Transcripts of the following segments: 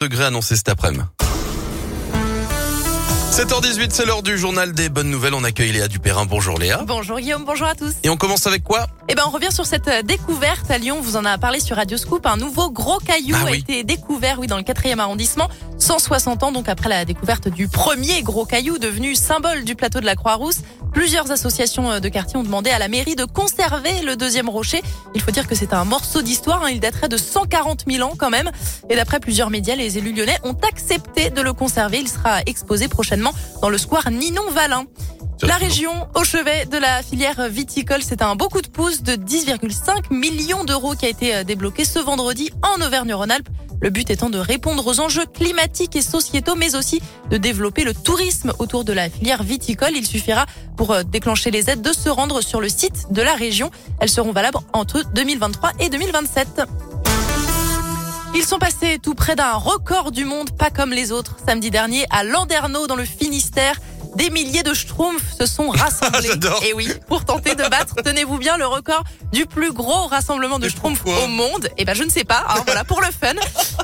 degrés annoncés cet après-midi. 7h18, c'est l'heure du journal des bonnes nouvelles. On accueille Léa Dupérin. Bonjour Léa. Bonjour Guillaume, bonjour à tous. Et on commence avec quoi? Eh ben, on revient sur cette euh, découverte à Lyon. Vous en a parlé sur Radio Scoop. Un nouveau gros caillou Ah a oui. été découvert, oui, dans le 4e arrondissement. 160 ans, donc après la découverte du premier gros caillou devenu symbole du plateau de la Croix-Rousse. Plusieurs associations euh, de quartier ont demandé à la mairie de conserver le deuxième rocher. Il faut dire que c'est un morceau d'histoire. hein. Il daterait de 140 000 ans quand même. Et d'après plusieurs médias, les élus lyonnais ont accepté de le conserver. Il sera exposé prochainement dans le square Ninon Valin. La région au chevet de la filière viticole, c'est un beau coup de pouce de 10,5 millions d'euros qui a été euh, débloqué ce vendredi en Auvergne-Rhône-Alpes. Le but étant de répondre aux enjeux climatiques et sociétaux, mais aussi de développer le tourisme autour de la filière viticole. Il suffira pour euh, déclencher les aides de se rendre sur le site de la région. Elles seront valables entre 2023 et 2027. Ils sont passés tout près d'un record du monde, pas comme les autres. Samedi dernier, à Landerneau, dans le Finistère, des milliers de schtroumpfs se sont rassemblés. J'adore. Et oui, pour tenter de battre, tenez-vous bien, le record du plus gros rassemblement de schtroumpfs au monde. Et ben, je ne sais pas, hein, voilà, pour le fun.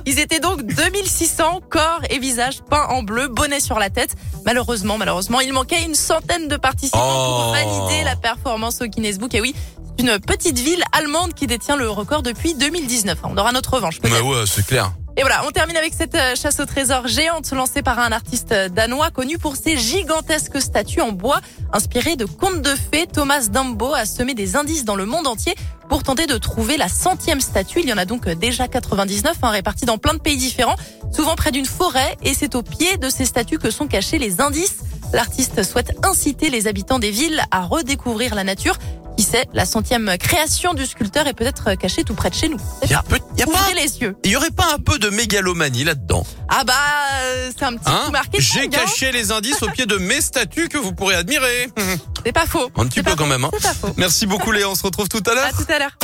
Ils étaient donc 2600 corps et visages peints en bleu, bonnet sur la tête. Malheureusement, malheureusement, il manquait une centaine de participants Oh. pour valider la performance au Guinness Book. Et oui, c'est une petite ville allemande qui détient le record depuis 2019. On aura notre revanche. Bah ouais, c'est clair. Et voilà, on termine avec cette euh, chasse au trésor géante lancée par un artiste euh, danois connu pour ses gigantesques statues en bois inspirées de contes de fées. Thomas Dumbo a semé des indices dans le monde entier pour tenter de trouver la centième statue. Il y en a donc euh, déjà 99 hein, réparties dans plein de pays différents, souvent près d'une forêt. Et c'est au pied de ces statues que sont cachés les indices. L'artiste souhaite inciter les habitants des villes à redécouvrir la nature. La centième création du sculpteur est peut-être cachée tout près de chez nous. C'est Y a ça. peu- y a pas Ouvrez un- les yeux. Il y aurait pas un peu de mégalomanie là-dedans Ah bah, euh, c'est un petit Hein coup marketing. J'ai hein. caché les indices au pied de mes statues que vous pourrez admirer. C'est pas faux. Un petit peu pas quand faux, même. hein. Pas faux. Merci beaucoup Léa, on se retrouve tout à l'heure. À tout à l'heure.